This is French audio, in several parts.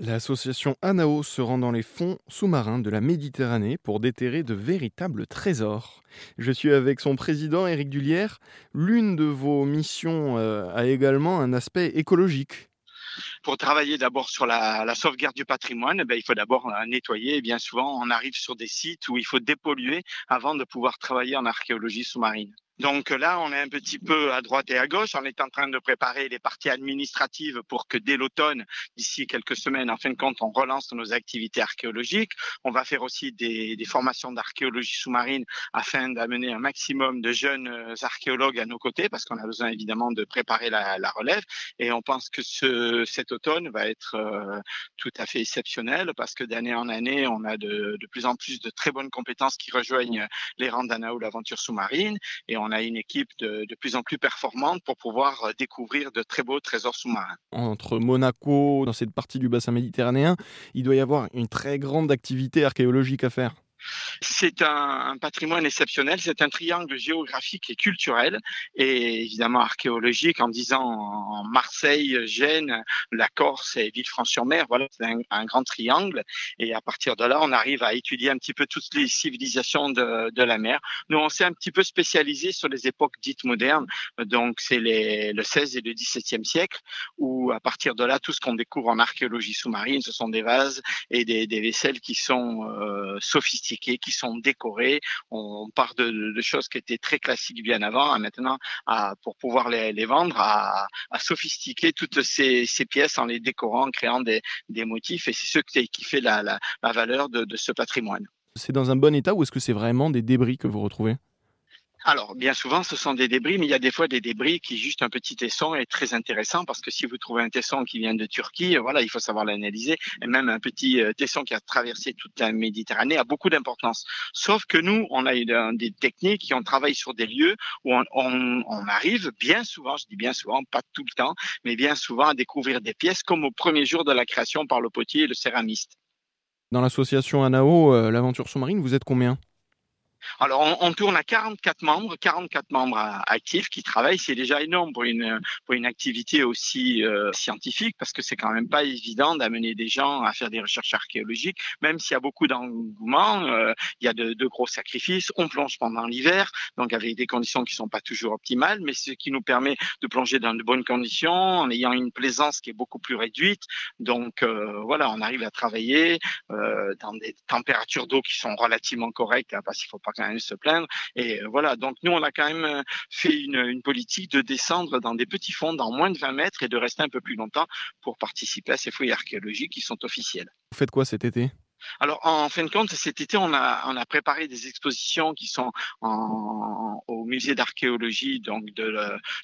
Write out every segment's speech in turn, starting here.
L'association ANAO se rend dans les fonds sous-marins de la Méditerranée pour déterrer de véritables trésors. Je suis avec son président Éric Dullière. L'une de vos missions euh, a également un aspect écologique. Pour travailler d'abord sur la, sauvegarde du patrimoine, eh il faut d'abord nettoyer. Et bien souvent, on arrive sur des sites où il faut dépolluer avant de pouvoir travailler en archéologie sous-marine. Donc là, on est un petit peu à droite et à gauche. On est en train de préparer les parties administratives pour que dès l'automne, d'ici quelques semaines, en fin de compte, on relance nos activités archéologiques. On va faire aussi des, des formations d'archéologie sous-marine afin d'amener un maximum de jeunes euh, archéologues à nos côtés, parce qu'on a besoin évidemment de préparer la, la, relève. Et on pense que ce, cet automne va être euh, tout à fait exceptionnel, parce que d'année en année, on a de, de, plus en plus de très bonnes compétences qui rejoignent les rangs d'ANA ou l'aventure sous-marine. Et on on a une équipe de, plus en plus performante pour pouvoir euh, découvrir de très beaux trésors sous-marins. Entre Monaco, dans cette partie du bassin méditerranéen, il doit y avoir une très grande activité archéologique à faire. C'est un, patrimoine exceptionnel, c'est un triangle géographique et culturel et évidemment archéologique en disant Marseille, Gênes, la Corse et Villefranche-sur-Mer, voilà, c'est un, grand triangle et à partir de là, on arrive à étudier un petit peu toutes les civilisations de, de la mer. Nous, on s'est un petit peu spécialisé sur les époques dites modernes, donc c'est le 16 et le 17e siècle où à partir de là, tout ce qu'on découvre en archéologie sous-marine, ce sont des vases et des, des vaisselles qui sont euh, sophistiquées qui sont décorés. On part de, choses qui étaient très classiques bien avant, à maintenant, à, pour pouvoir les, vendre, à, sophistiquer toutes ces, pièces en les décorant, en créant des, motifs. Et c'est ce qui fait la, valeur de ce patrimoine. C'est dans un bon état ou est-ce que c'est vraiment des débris que vous retrouvez? Alors, bien souvent, ce sont des débris, mais il y a des fois des débris qui, juste un petit tesson, est très intéressant parce que si vous trouvez un tesson qui vient de Turquie, euh, voilà, il faut savoir l'analyser. Et même un petit euh, tesson qui a traversé toute la Méditerranée a beaucoup d'importance. Sauf que nous, on a des techniques qui ont travaillé sur des lieux où on, on, arrive bien souvent, je dis bien souvent, pas tout le temps, mais bien souvent à découvrir des pièces comme au premier jour de la création par le potier et le céramiste. Dans l'association ANAO, euh, l'aventure sous-marine, vous êtes combien? Alors, on, tourne à 44 membres, 44 membres actifs qui travaillent. C'est déjà énorme pour une pour une activité aussi euh, scientifique parce que c'est quand même pas évident d'amener des gens à faire des recherches archéologiques, même s'il y a beaucoup d'engouement. Euh, il y a de, de, gros sacrifices. On plonge pendant l'hiver, donc avec des conditions qui sont pas toujours optimales, mais ce qui nous permet de plonger dans de bonnes conditions en ayant une plaisance qui est beaucoup plus réduite. Donc euh, voilà, on arrive à travailler dans des températures d'eau qui sont relativement correctes parce qu'il faut pas quand même se plaindre. Et euh, voilà, donc nous, on a quand même euh, fait une, une politique de descendre dans des petits fonds dans moins de 20 mètres et de rester un peu plus longtemps pour participer à ces fouilles archéologiques qui sont officielles. Vous faites quoi cet été? Alors, en fin de compte, cet été, on a, on a préparé des expositions qui sont en, au musée d'archéologie, donc de,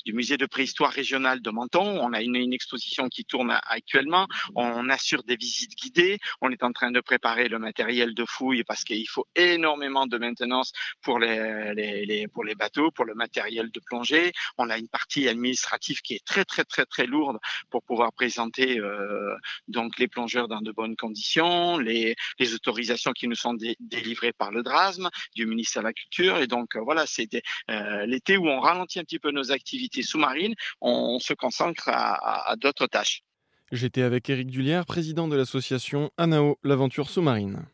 du musée de préhistoire régional de Menton. On a une, une, exposition qui tourne actuellement. On assure des visites guidées. On est en train de préparer le matériel de fouille parce qu'il faut énormément de maintenance pour les, les, les, pour les bateaux, pour le matériel de plongée. On a une partie administrative qui est très, très, très, très lourde pour pouvoir présenter euh, donc les plongeurs dans de bonnes conditions, les, les autorisations qui nous sont délivrées par le DRASM, du ministère de la Culture. Et donc, euh, voilà, c'était euh, l'été où on ralentit un petit peu nos activités sous-marines, on, se concentre à, à d'autres tâches. J'étais avec Éric Dullière, président de l'association ANAO, l'aventure sous-marine.